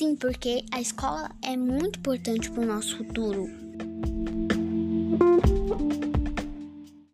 Sim, porque a escola é muito importante para o nosso futuro.